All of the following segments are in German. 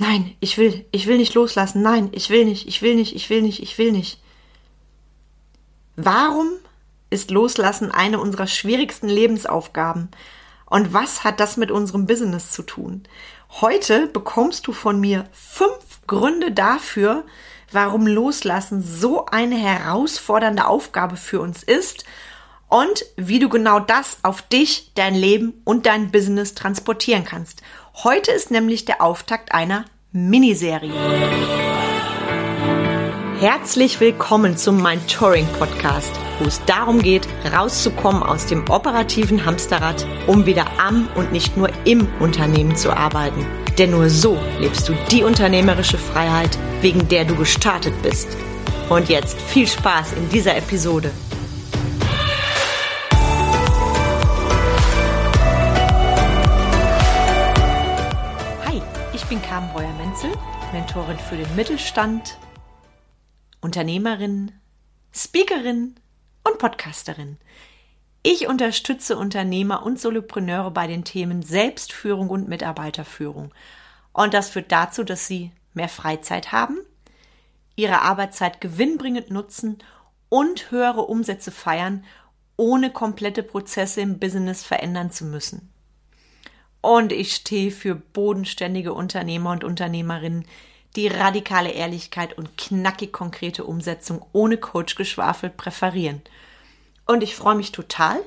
Nein, ich will, ich will nicht loslassen. Nein, ich will nicht, ich will nicht, ich will nicht, ich will nicht. Warum ist Loslassen eine unserer schwierigsten Lebensaufgaben? Und was hat das mit unserem Business zu tun? Heute bekommst du von mir fünf Gründe dafür, warum Loslassen so eine herausfordernde Aufgabe für uns ist und wie du genau das auf dich, dein Leben und dein Business transportieren kannst. Heute ist nämlich der Auftakt einer Miniserie. Herzlich willkommen zum Mind Touring Podcast, wo es darum geht, rauszukommen aus dem operativen Hamsterrad, um wieder am und nicht nur im Unternehmen zu arbeiten. Denn nur so lebst du die unternehmerische Freiheit, wegen der du gestartet bist. Und jetzt viel Spaß in dieser Episode. Mentorin für den Mittelstand, Unternehmerin, Speakerin und Podcasterin. Ich unterstütze Unternehmer und Solopreneure bei den Themen Selbstführung und Mitarbeiterführung. Und das führt dazu, dass sie mehr Freizeit haben, ihre Arbeitszeit gewinnbringend nutzen und höhere Umsätze feiern, ohne komplette Prozesse im Business verändern zu müssen. Und ich stehe für bodenständige Unternehmer und Unternehmerinnen, die radikale Ehrlichkeit und knackig konkrete Umsetzung ohne Coachgeschwafel präferieren – und ich freue mich total,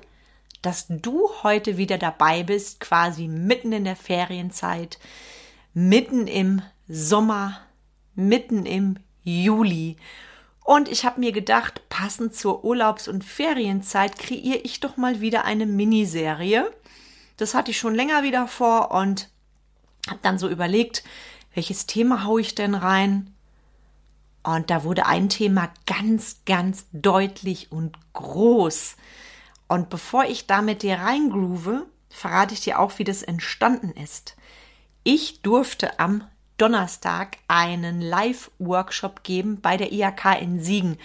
dass du heute wieder dabei bist, quasi mitten in der Ferienzeit, mitten im Sommer, mitten im Juli. Und ich habe mir gedacht, passend zur Urlaubs- und Ferienzeit kreiere ich doch mal wieder eine Miniserie. Das hatte ich schon länger wieder vor und habe dann so überlegt, welches Thema haue ich denn rein? Und da wurde ein Thema ganz, ganz deutlich und groß. Und bevor ich da mit dir reingroove, verrate ich dir auch, wie das entstanden ist. Ich durfte am Donnerstag einen Live-Workshop geben bei der IHK in Siegen.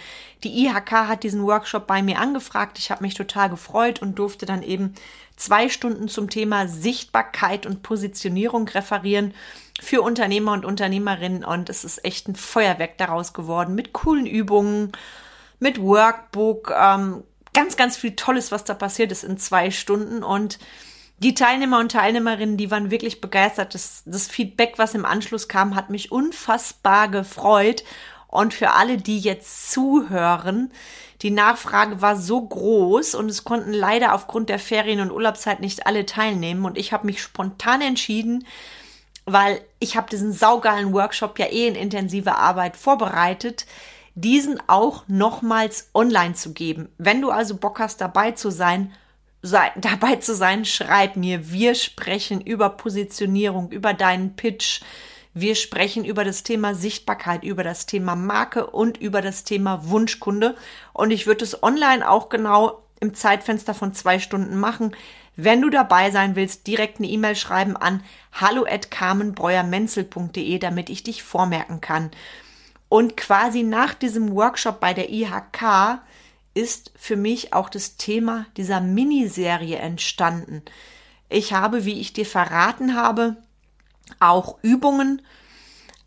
Die IHK hat diesen Workshop bei mir angefragt. Ich habe mich total gefreut und durfte dann eben zwei Stunden zum Thema Sichtbarkeit und Positionierung referieren für Unternehmer und Unternehmerinnen und es ist echt ein Feuerwerk daraus geworden mit coolen Übungen, mit Workbook, ähm, ganz, ganz viel Tolles, was da passiert ist in zwei Stunden und die Teilnehmer und Teilnehmerinnen, die waren wirklich begeistert. Das, das Feedback, was im Anschluss kam, hat mich unfassbar gefreut. Und für alle, die jetzt zuhören, die Nachfrage war so groß und es konnten leider aufgrund der Ferien- und Urlaubszeit nicht alle teilnehmen. Und ich habe mich spontan entschieden, weil ich habe diesen saugeilen Workshop ja eh in intensiver Arbeit vorbereitet, diesen auch nochmals online zu geben. Wenn du also Bock hast, dabei zu sein, sei, dabei zu sein, schreib mir. Wir sprechen über Positionierung, über deinen Pitch. Wir sprechen über das Thema Sichtbarkeit, über das Thema Marke und über das Thema Wunschkunde. Und ich würde es online auch genau im Zeitfenster von zwei Stunden machen. Wenn du dabei sein willst, direkt eine E-Mail schreiben an hallo at carmenbreuermenzel.de, damit ich dich vormerken kann. Und quasi nach diesem Workshop bei der IHK ist für mich auch das Thema dieser Miniserie entstanden. Ich habe, wie ich dir verraten habe, auch Übungen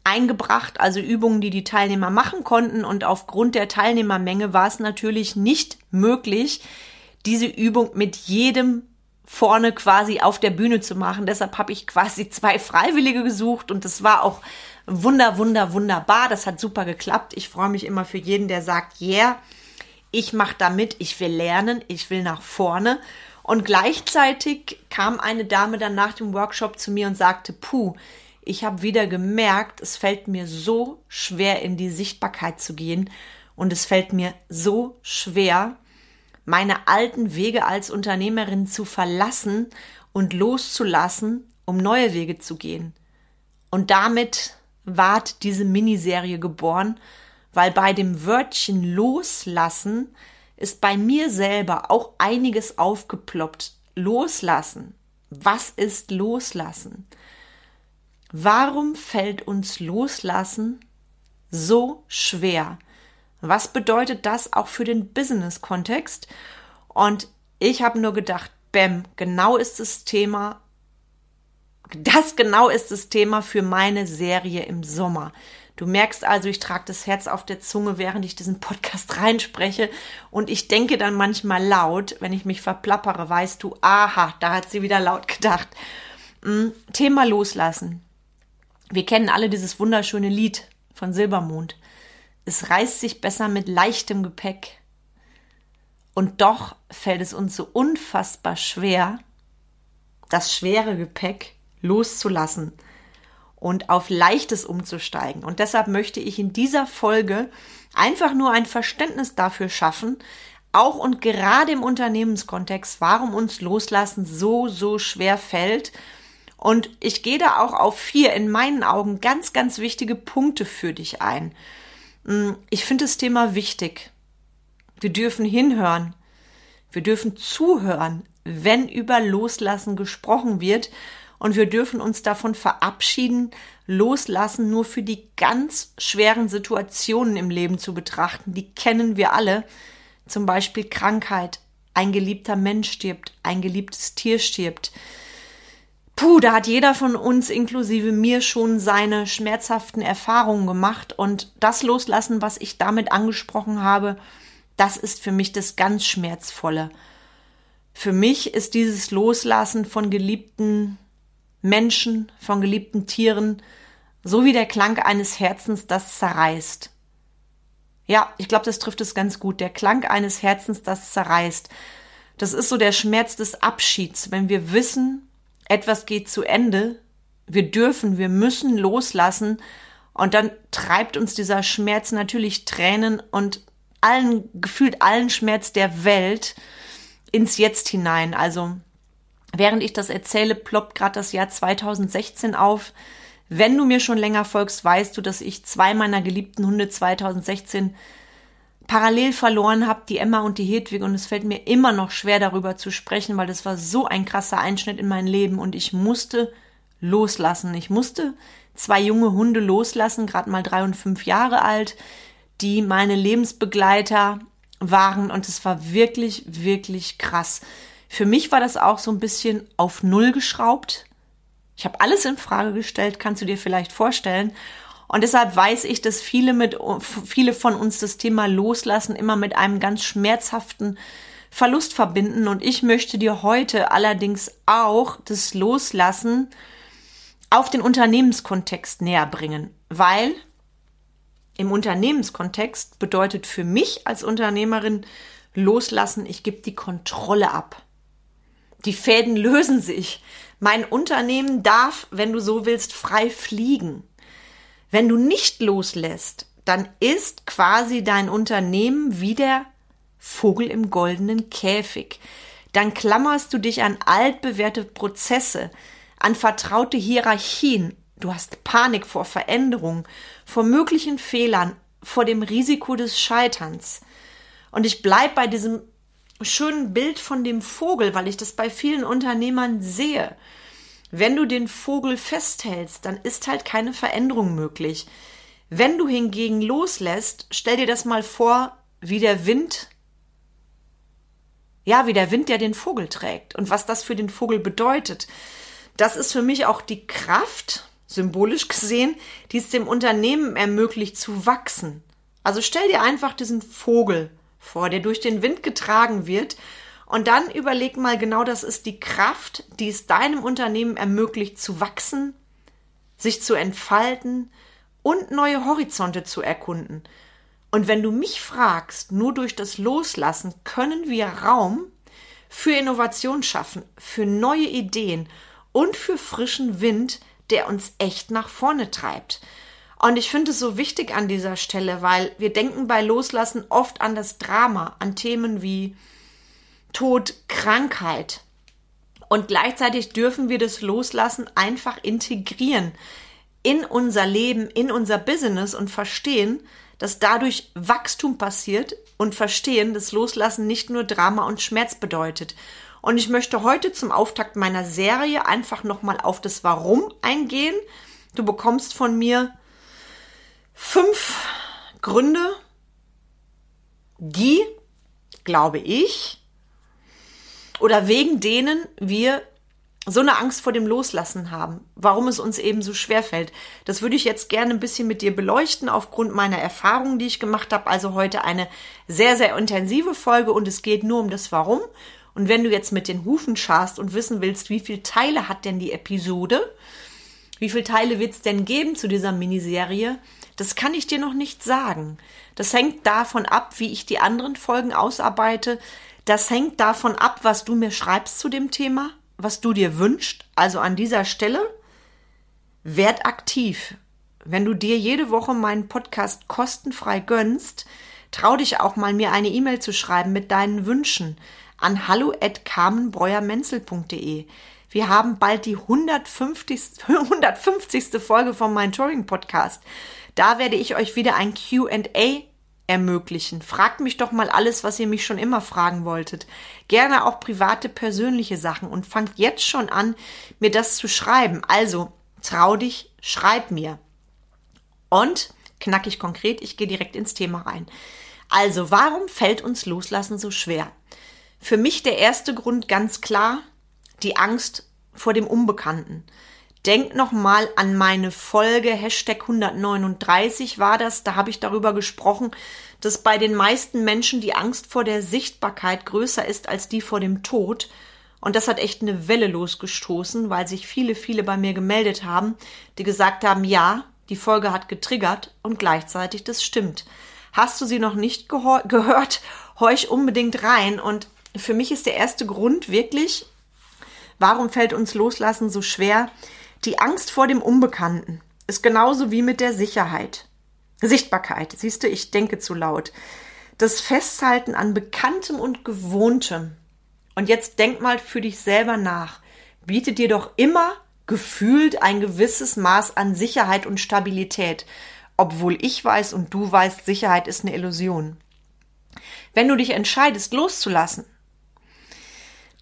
eingebracht, also Übungen, die die Teilnehmer machen konnten. Und aufgrund der Teilnehmermenge war es natürlich nicht möglich, diese Übung mit jedem vorne quasi auf der Bühne zu machen. Deshalb habe ich quasi zwei Freiwillige gesucht und das war auch wunder, wunder, wunderbar. Das hat super geklappt. Ich freue mich immer für jeden, der sagt, yeah, ich mache da mit, ich will lernen, ich will nach vorne. Und gleichzeitig kam eine Dame dann nach dem Workshop zu mir und sagte, puh, ich habe wieder gemerkt, es fällt mir so schwer, in die Sichtbarkeit zu gehen. Und es fällt mir so schwer, meine alten Wege als Unternehmerin zu verlassen und loszulassen, um neue Wege zu gehen. Und damit ward diese Miniserie geboren, weil bei dem Wörtchen loslassen ist bei mir selber auch einiges aufgeploppt. Loslassen. Was ist loslassen? Warum fällt uns loslassen so schwer? Was bedeutet das auch für den Business-Kontext? Und ich habe nur gedacht, Bäm, genau ist das Thema das genau ist das Thema für meine Serie im Sommer. Du merkst also, ich trage das Herz auf der Zunge, während ich diesen Podcast reinspreche. Und ich denke dann manchmal laut, wenn ich mich verplappere, weißt du, aha, da hat sie wieder laut gedacht. Hm, Thema loslassen. Wir kennen alle dieses wunderschöne Lied von Silbermond. Es reißt sich besser mit leichtem Gepäck. Und doch fällt es uns so unfassbar schwer, das schwere Gepäck loszulassen und auf leichtes umzusteigen. Und deshalb möchte ich in dieser Folge einfach nur ein Verständnis dafür schaffen, auch und gerade im Unternehmenskontext, warum uns loslassen so, so schwer fällt. Und ich gehe da auch auf vier in meinen Augen ganz, ganz wichtige Punkte für dich ein. Hm, ich finde das Thema wichtig. Wir dürfen hinhören. Wir dürfen zuhören, wenn über Loslassen gesprochen wird und wir dürfen uns davon verabschieden, loslassen nur für die ganz schweren Situationen im Leben zu betrachten. Die kennen wir alle. Zum Beispiel Krankheit. Ein geliebter Mensch stirbt. Ein geliebtes Tier stirbt. Puh, da hat jeder von uns, inklusive mir, schon seine schmerzhaften Erfahrungen gemacht. Und das Loslassen, was ich damit angesprochen habe, das ist für mich das ganz Schmerzvolle. Für mich ist dieses Loslassen von geliebten Menschen, von geliebten Tieren, so wie der Klang eines Herzens, das zerreißt. Ja, ich glaube, das trifft es ganz gut. Der Klang eines Herzens, das zerreißt. Das ist so der Schmerz des Abschieds, wenn wir wissen, etwas geht zu Ende, wir dürfen, wir müssen loslassen und dann treibt uns dieser Schmerz natürlich Tränen und allen, gefühlt allen Schmerz der Welt ins Jetzt hinein. Also Während ich das erzähle, ploppt gerade das Jahr 2016 auf. Wenn du mir schon länger folgst, weißt du, dass ich zwei meiner geliebten Hunde 2016 parallel verloren habe, die Emma und die Hedwig. Und es fällt mir immer noch schwer, darüber zu sprechen, weil das war so ein krasser Einschnitt in mein Leben und ich musste loslassen. Ich musste zwei junge Hunde loslassen, gerade mal drei und fünf Jahre alt, die meine Lebensbegleiter waren und es war wirklich, wirklich krass. Für mich war das auch so ein bisschen auf Null geschraubt. Ich habe alles in Frage gestellt, kannst du dir vielleicht vorstellen. Und deshalb weiß ich, dass viele mit, viele von uns das Thema Loslassen immer mit einem ganz schmerzhaften Verlust verbinden. Und ich möchte dir heute allerdings auch das Loslassen auf den Unternehmenskontext näher bringen, weil im Unternehmenskontext bedeutet für mich als Unternehmerin loslassen, ich gebe die Kontrolle ab. Die Fäden lösen sich. Mein Unternehmen darf, wenn du so willst, frei fliegen. Wenn du nicht loslässt, dann ist quasi dein Unternehmen wie der Vogel im goldenen Käfig. Dann klammerst du dich an altbewährte Prozesse, an vertraute Hierarchien. Du hast Panik vor Veränderung, vor möglichen Fehlern, vor dem Risiko des Scheiterns. Und ich bleib bei diesem schönen Bild von dem Vogel, weil ich das bei vielen Unternehmern sehe. Wenn du den Vogel festhältst, dann ist halt keine Veränderung möglich. Wenn du hingegen loslässt, stell dir das mal vor, wie der Wind, ja, wie der Wind, der den Vogel trägt und was das für den Vogel bedeutet. Das ist für mich auch die Kraft, symbolisch gesehen, die es dem Unternehmen ermöglicht zu wachsen. Also stell dir einfach diesen Vogel vor, der durch den Wind getragen wird. Und dann überleg mal genau, das ist die Kraft, die es deinem Unternehmen ermöglicht zu wachsen, sich zu entfalten und neue Horizonte zu erkunden. Und wenn du mich fragst, nur durch das Loslassen können wir Raum für Innovation schaffen, für neue Ideen und für frischen Wind, der uns echt nach vorne treibt. Und ich finde es so wichtig an dieser Stelle, weil wir denken bei Loslassen oft an das Drama, an Themen wie Tod, Krankheit. Und gleichzeitig dürfen wir das Loslassen einfach integrieren in unser Leben, in unser Business und verstehen, dass dadurch Wachstum passiert und verstehen, dass Loslassen nicht nur Drama und Schmerz bedeutet. Und ich möchte heute zum Auftakt meiner Serie einfach nochmal auf das Warum eingehen. Du bekommst von mir fünf Gründe, die, glaube ich, oder wegen denen wir so eine Angst vor dem Loslassen haben, warum es uns eben so schwer fällt. Das würde ich jetzt gerne ein bisschen mit dir beleuchten aufgrund meiner Erfahrungen, die ich gemacht habe. Also heute eine sehr, sehr intensive Folge und es geht nur um das Warum. Und wenn du jetzt mit den Hufen scharst und wissen willst, wie viele Teile hat denn die Episode, wie viele Teile wird es denn geben zu dieser Miniserie, das kann ich dir noch nicht sagen. Das hängt davon ab, wie ich die anderen Folgen ausarbeite. Das hängt davon ab, was du mir schreibst zu dem Thema was du dir wünschst. Also an dieser Stelle, werd aktiv. Wenn du dir jede Woche meinen Podcast kostenfrei gönnst, trau dich auch mal, mir eine E-Mail zu schreiben mit deinen Wünschen an hallo at carmenbreuermenzel.de. Wir haben bald die 150. 150. Folge von meinem Touring Podcast. Da werde ich euch wieder ein Q&A ermöglichen. Fragt mich doch mal alles, was ihr mich schon immer fragen wolltet. Gerne auch private, persönliche Sachen und fangt jetzt schon an, mir das zu schreiben. Also, trau dich, schreib mir. Und, knackig konkret, ich gehe direkt ins Thema rein. Also, warum fällt uns Loslassen so schwer? Für mich der erste Grund ganz klar, die Angst vor dem Unbekannten. Denk noch mal an meine Folge Hashtag 139 war das. Da habe ich darüber gesprochen, dass bei den meisten Menschen die Angst vor der Sichtbarkeit größer ist als die vor dem Tod. Und das hat echt eine Welle losgestoßen, weil sich viele, viele bei mir gemeldet haben, die gesagt haben, ja, die Folge hat getriggert und gleichzeitig das stimmt. Hast du sie noch nicht gehört? Horch unbedingt rein. Und für mich ist der erste Grund wirklich, warum fällt uns Loslassen so schwer? Die Angst vor dem Unbekannten ist genauso wie mit der Sicherheit. Sichtbarkeit, siehst du, ich denke zu laut. Das Festhalten an Bekanntem und Gewohntem. Und jetzt denk mal für dich selber nach. Bietet dir doch immer gefühlt ein gewisses Maß an Sicherheit und Stabilität, obwohl ich weiß und du weißt, Sicherheit ist eine Illusion. Wenn du dich entscheidest, loszulassen,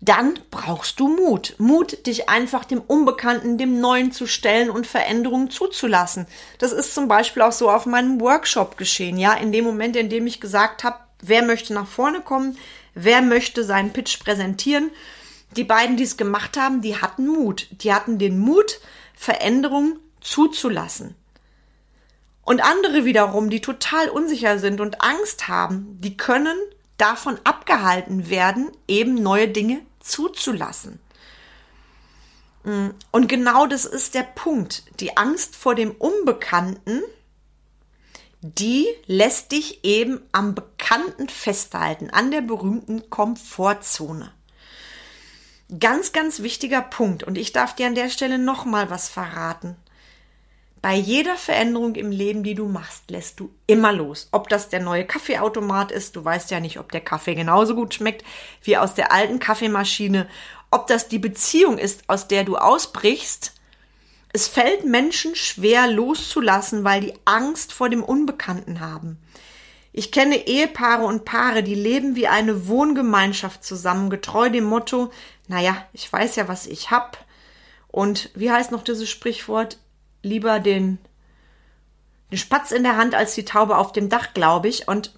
dann brauchst du Mut. Mut, dich einfach dem Unbekannten, dem Neuen zu stellen und Veränderungen zuzulassen. Das ist zum Beispiel auch so auf meinem Workshop geschehen, ja, in dem Moment, in dem ich gesagt habe, wer möchte nach vorne kommen, wer möchte seinen Pitch präsentieren. Die beiden, die es gemacht haben, die hatten Mut. Die hatten den Mut, Veränderungen zuzulassen. Und andere wiederum, die total unsicher sind und Angst haben, die können davon abgehalten werden, eben neue Dinge zuzulassen. Mm, und genau das ist der Punkt. Die Angst vor dem Unbekannten, die lässt dich eben am Bekannten festhalten, an der berühmten Komfortzone. Ganz, ganz wichtiger Punkt. Und ich darf dir an der Stelle nochmal was verraten. Bei jeder Veränderung im Leben, die du machst, lässt du immer los. Ob das der neue Kaffeeautomat ist, du weißt ja nicht, ob der Kaffee genauso gut schmeckt wie aus der alten Kaffeemaschine, ob das die Beziehung ist, aus der du ausbrichst. Es fällt Menschen schwer loszulassen, weil die Angst vor dem Unbekannten haben. Ich kenne Ehepaare und Paare, die leben wie eine Wohngemeinschaft zusammen, getreu dem Motto, naja, ich weiß ja, was ich hab. Und wie heißt noch dieses Sprichwort? Lieber den, den Spatz in der Hand als die Taube auf dem Dach, glaube ich. Und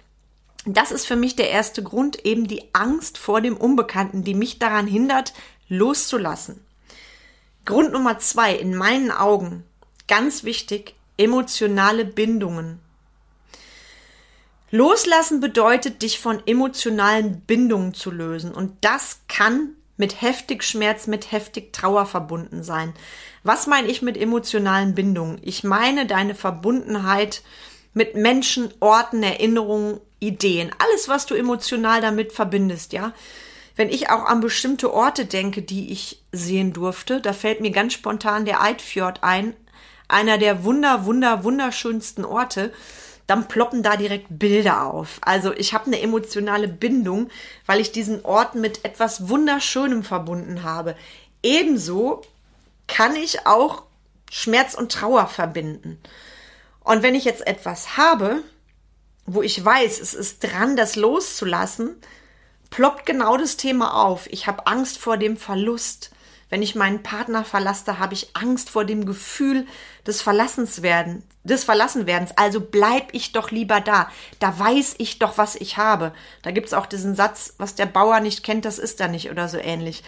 das ist für mich der erste Grund, eben die Angst vor dem Unbekannten, die mich daran hindert, loszulassen. Grund Nummer zwei, in meinen Augen, ganz wichtig, emotionale Bindungen. Loslassen bedeutet, dich von emotionalen Bindungen zu lösen. Und das kann mit heftig Schmerz, mit heftig Trauer verbunden sein. Was meine ich mit emotionalen Bindungen? Ich meine deine Verbundenheit mit Menschen, Orten, Erinnerungen, Ideen. Alles, was du emotional damit verbindest, ja. Wenn ich auch an bestimmte Orte denke, die ich sehen durfte, da fällt mir ganz spontan der Eidfjord ein. Einer der wunder, wunder, wunderschönsten Orte dann ploppen da direkt Bilder auf. Also ich habe eine emotionale Bindung, weil ich diesen Ort mit etwas Wunderschönem verbunden habe. Ebenso kann ich auch Schmerz und Trauer verbinden. Und wenn ich jetzt etwas habe, wo ich weiß, es ist dran, das loszulassen, ploppt genau das Thema auf. Ich habe Angst vor dem Verlust. Wenn ich meinen Partner verlasse, habe ich Angst vor dem Gefühl des Verlassenswerden, des Verlassenwerdens. Also bleib ich doch lieber da. Da weiß ich doch, was ich habe. Da gibt es auch diesen Satz, was der Bauer nicht kennt, das ist er nicht oder so ähnlich.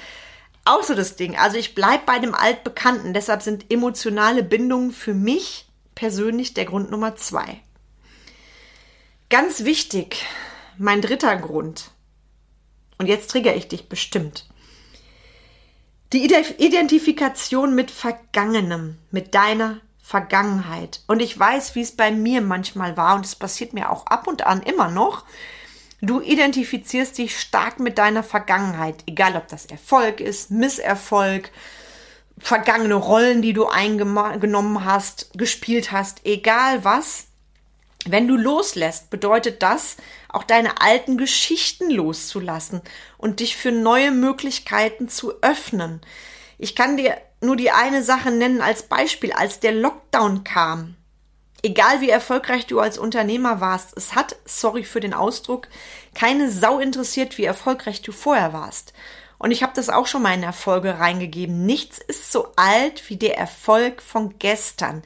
auch so das Ding. Also ich bleib bei dem Altbekannten. Deshalb sind emotionale Bindungen für mich persönlich der Grund Nummer zwei. Ganz wichtig, mein dritter Grund. Und jetzt trigger ich dich bestimmt. Die Identifikation mit Vergangenem, mit deiner Vergangenheit. Und ich weiß, wie es bei mir manchmal war und es passiert mir auch ab und an immer noch. Du identifizierst dich stark mit deiner Vergangenheit, egal ob das Erfolg ist, Misserfolg, vergangene Rollen, die du eingenommen hast, gespielt hast, egal was. Wenn du loslässt, bedeutet das, auch deine alten Geschichten loszulassen und dich für neue Möglichkeiten zu öffnen. Ich kann dir nur die eine Sache nennen als Beispiel, als der Lockdown kam. Egal wie erfolgreich du als Unternehmer warst, es hat, sorry für den Ausdruck, keine Sau interessiert, wie erfolgreich du vorher warst. Und ich habe das auch schon mal in Erfolge reingegeben. Nichts ist so alt wie der Erfolg von gestern.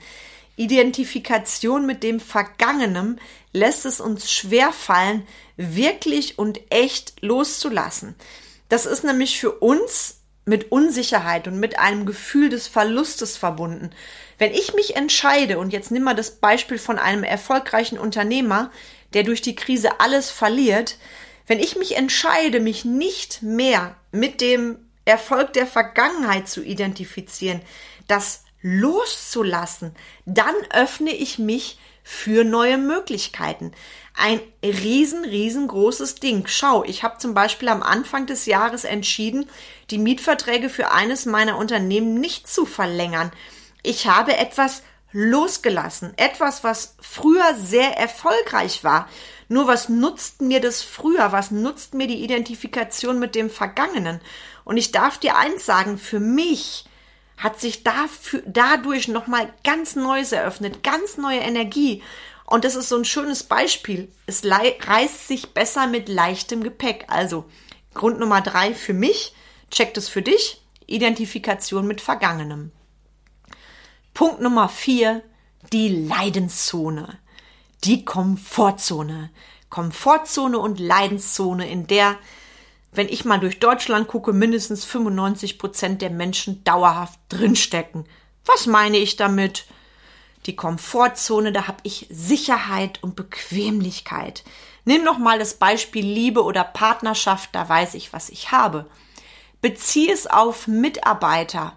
Identifikation mit dem Vergangenen lässt es uns schwer fallen, wirklich und echt loszulassen. Das ist nämlich für uns mit Unsicherheit und mit einem Gefühl des Verlustes verbunden. Wenn ich mich entscheide, und jetzt nimm mal das Beispiel von einem erfolgreichen Unternehmer, der durch die Krise alles verliert, wenn ich mich entscheide, mich nicht mehr mit dem Erfolg der Vergangenheit zu identifizieren, das loszulassen, dann öffne ich mich für neue Möglichkeiten. Ein riesen, riesengroßes Ding. Schau, ich habe zum Beispiel am Anfang des Jahres entschieden, die Mietverträge für eines meiner Unternehmen nicht zu verlängern. Ich habe etwas losgelassen. Etwas, was früher sehr erfolgreich war. Nur was nutzt mir das früher? Was nutzt mir die Identifikation mit dem Vergangenen? Und ich darf dir eins sagen, für mich hat sich dafür, dadurch nochmal ganz Neues eröffnet, ganz neue Energie. Und das ist so ein schönes Beispiel. Es reißt sich besser mit leichtem Gepäck. Also Grund Nummer drei für mich, checkt es für dich, Identifikation mit Vergangenem. Punkt Nummer vier, die Leidenszone, die Komfortzone. Komfortzone und Leidenszone, in der wenn ich mal durch Deutschland gucke, mindestens 95 Prozent der Menschen dauerhaft drinstecken. Was meine ich damit? Die Komfortzone, da habe ich Sicherheit und Bequemlichkeit. Nimm noch mal das Beispiel Liebe oder Partnerschaft, da weiß ich, was ich habe. Bezieh es auf Mitarbeiter.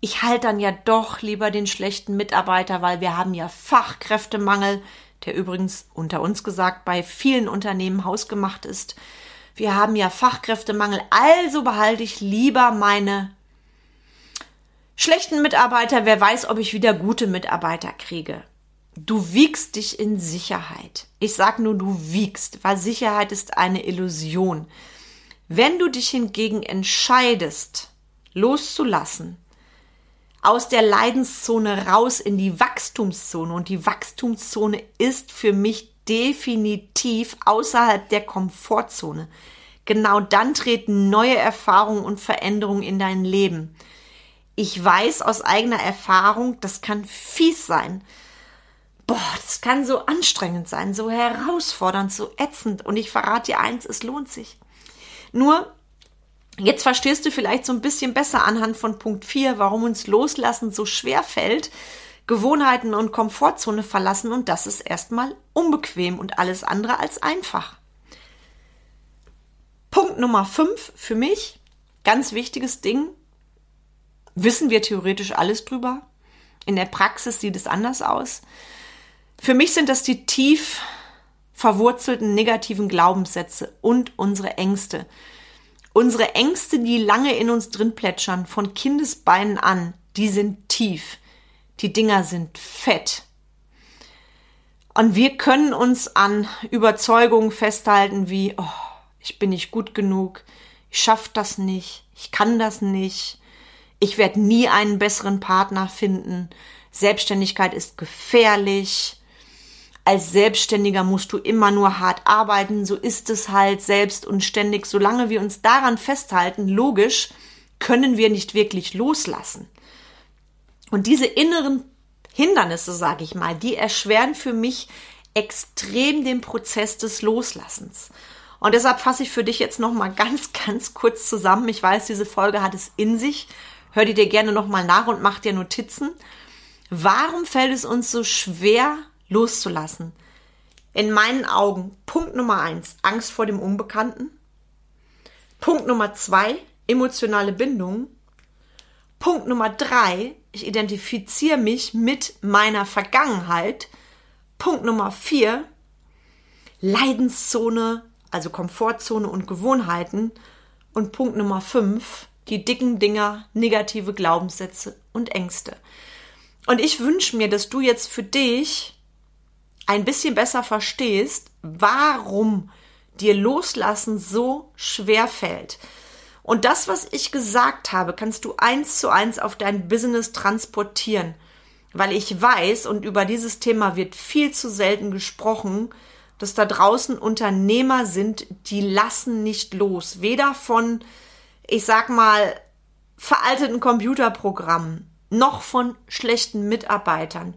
Ich halte dann ja doch lieber den schlechten Mitarbeiter, weil wir haben ja Fachkräftemangel, der übrigens unter uns gesagt bei vielen Unternehmen hausgemacht ist. Wir haben ja Fachkräftemangel, also behalte ich lieber meine schlechten Mitarbeiter. Wer weiß, ob ich wieder gute Mitarbeiter kriege. Du wiegst dich in Sicherheit. Ich sag nur, du wiegst, weil Sicherheit ist eine Illusion. Wenn du dich hingegen entscheidest, loszulassen, aus der Leidenszone raus in die Wachstumszone und die Wachstumszone ist für mich definitiv außerhalb der Komfortzone. Genau dann treten neue Erfahrungen und Veränderungen in dein Leben. Ich weiß aus eigener Erfahrung, das kann fies sein. Boah, das kann so anstrengend sein, so herausfordernd, so ätzend. Und ich verrate dir eins, es lohnt sich. Nur, jetzt verstehst du vielleicht so ein bisschen besser anhand von Punkt 4, warum uns Loslassen so schwer fällt, Gewohnheiten und Komfortzone verlassen und das ist erstmal unbequem und alles andere als einfach. Punkt Nummer 5 für mich, ganz wichtiges Ding, wissen wir theoretisch alles drüber. In der Praxis sieht es anders aus. Für mich sind das die tief verwurzelten negativen Glaubenssätze und unsere Ängste. Unsere Ängste, die lange in uns drin plätschern, von Kindesbeinen an, die sind tief. Die Dinger sind fett. Und wir können uns an Überzeugungen festhalten wie, oh, ich bin nicht gut genug, ich schaff das nicht, ich kann das nicht, ich werde nie einen besseren Partner finden, Selbstständigkeit ist gefährlich, als Selbstständiger musst du immer nur hart arbeiten, so ist es halt selbst und ständig. Solange wir uns daran festhalten, logisch, können wir nicht wirklich loslassen. Und diese inneren Hindernisse, sage ich mal, die erschweren für mich extrem den Prozess des Loslassens. Und deshalb fasse ich für dich jetzt noch mal ganz, ganz kurz zusammen. Ich weiß, diese Folge hat es in sich. Hör die dir gerne noch mal nach und mach dir Notizen. Warum fällt es uns so schwer, loszulassen? In meinen Augen Punkt Nummer eins, Angst vor dem Unbekannten. Punkt Nummer zwei, emotionale Bindung. Punkt Nummer drei, ich identifiziere mich mit meiner Vergangenheit. Punkt Nummer vier, Leidenszone, also Komfortzone und Gewohnheiten. Und Punkt Nummer fünf, die dicken Dinger, negative Glaubenssätze und Ängste. Und ich wünsche mir, dass du jetzt für dich ein bisschen besser verstehst, warum dir loslassen so schwer fällt. Und das, was ich gesagt habe, kannst du eins zu eins auf dein Business transportieren. Weil ich weiß, und über dieses Thema wird viel zu selten gesprochen, dass da draußen Unternehmer sind, die lassen nicht los. Weder von, ich sag mal, veralteten Computerprogrammen, noch von schlechten Mitarbeitern.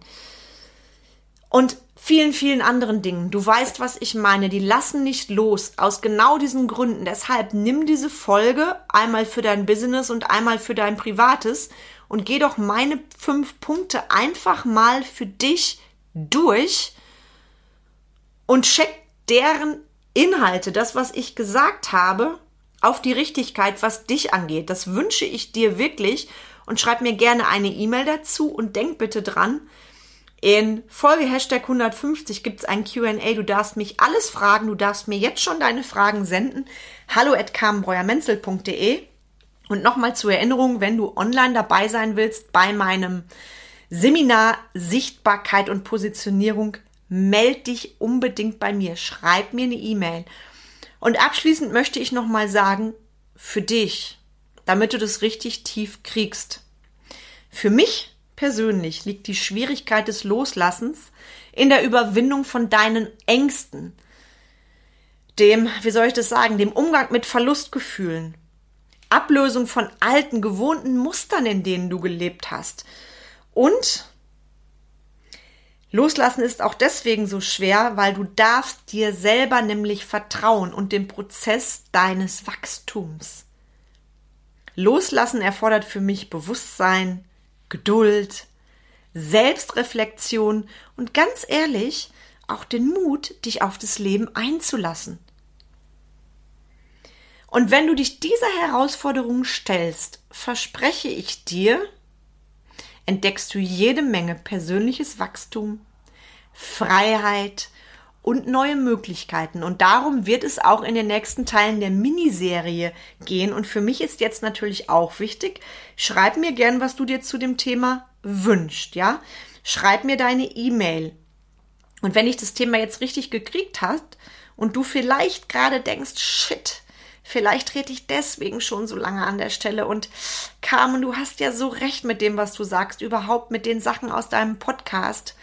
Und vielen, vielen anderen Dingen. Du weißt, was ich meine. Die lassen nicht los. Aus genau diesen Gründen. Deshalb nimm diese Folge einmal für dein Business und einmal für dein Privates und geh doch meine fünf Punkte einfach mal für dich durch und check deren Inhalte, das, was ich gesagt habe, auf die Richtigkeit, was dich angeht. Das wünsche ich dir wirklich und schreib mir gerne eine E-Mail dazu und denk bitte dran, in Folge Hashtag 150 gibt es ein QA. Du darfst mich alles fragen. Du darfst mir jetzt schon deine Fragen senden. Hallo at carmenbreuermenzel.de. Und nochmal zur Erinnerung, wenn du online dabei sein willst bei meinem Seminar Sichtbarkeit und Positionierung, meld dich unbedingt bei mir. Schreib mir eine E-Mail. Und abschließend möchte ich nochmal sagen, für dich, damit du das richtig tief kriegst. Für mich persönlich liegt die Schwierigkeit des Loslassens in der Überwindung von deinen Ängsten, dem, wie soll ich das sagen, dem Umgang mit Verlustgefühlen, Ablösung von alten, gewohnten Mustern, in denen du gelebt hast. Und Loslassen ist auch deswegen so schwer, weil du darfst dir selber nämlich vertrauen und dem Prozess deines Wachstums. Loslassen erfordert für mich Bewusstsein, Geduld, Selbstreflexion und ganz ehrlich auch den Mut, dich auf das Leben einzulassen. Und wenn du dich dieser Herausforderung stellst, verspreche ich dir, entdeckst du jede Menge persönliches Wachstum, Freiheit und neue Möglichkeiten. Und darum wird es auch in den nächsten Teilen der Miniserie gehen. Und für mich ist jetzt natürlich auch wichtig, schreib mir gern, was du dir zu dem Thema wünscht, ja? Schreib mir deine E-Mail. Und wenn ich das Thema jetzt richtig gekriegt hast und du vielleicht gerade denkst, shit, vielleicht trete ich deswegen schon so lange an der Stelle und Carmen, du hast ja so recht mit dem, was du sagst, überhaupt mit den Sachen aus deinem Podcast.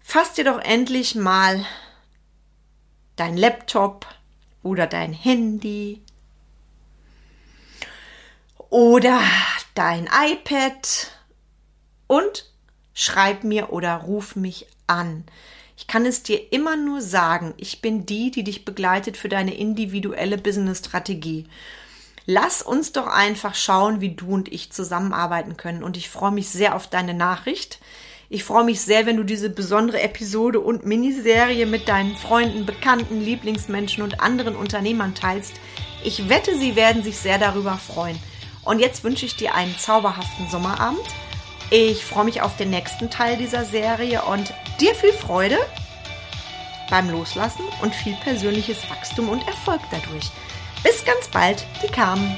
Fass dir doch endlich mal dein Laptop oder dein Handy oder dein iPad und schreib mir oder ruf mich an. Ich kann es dir immer nur sagen, ich bin die, die dich begleitet für deine individuelle Business-Strategie. Lass uns doch einfach schauen, wie du und ich zusammenarbeiten können. Und ich freue mich sehr auf deine Nachricht. Ich freue mich sehr, wenn du diese besondere Episode und Miniserie mit deinen Freunden, Bekannten, Lieblingsmenschen und anderen Unternehmern teilst. Ich wette, sie werden sich sehr darüber freuen. Und jetzt wünsche ich dir einen zauberhaften Sommerabend. Ich freue mich auf den nächsten Teil dieser Serie und dir viel Freude beim Loslassen und viel persönliches Wachstum und Erfolg dadurch. Bis ganz bald, die Carmen.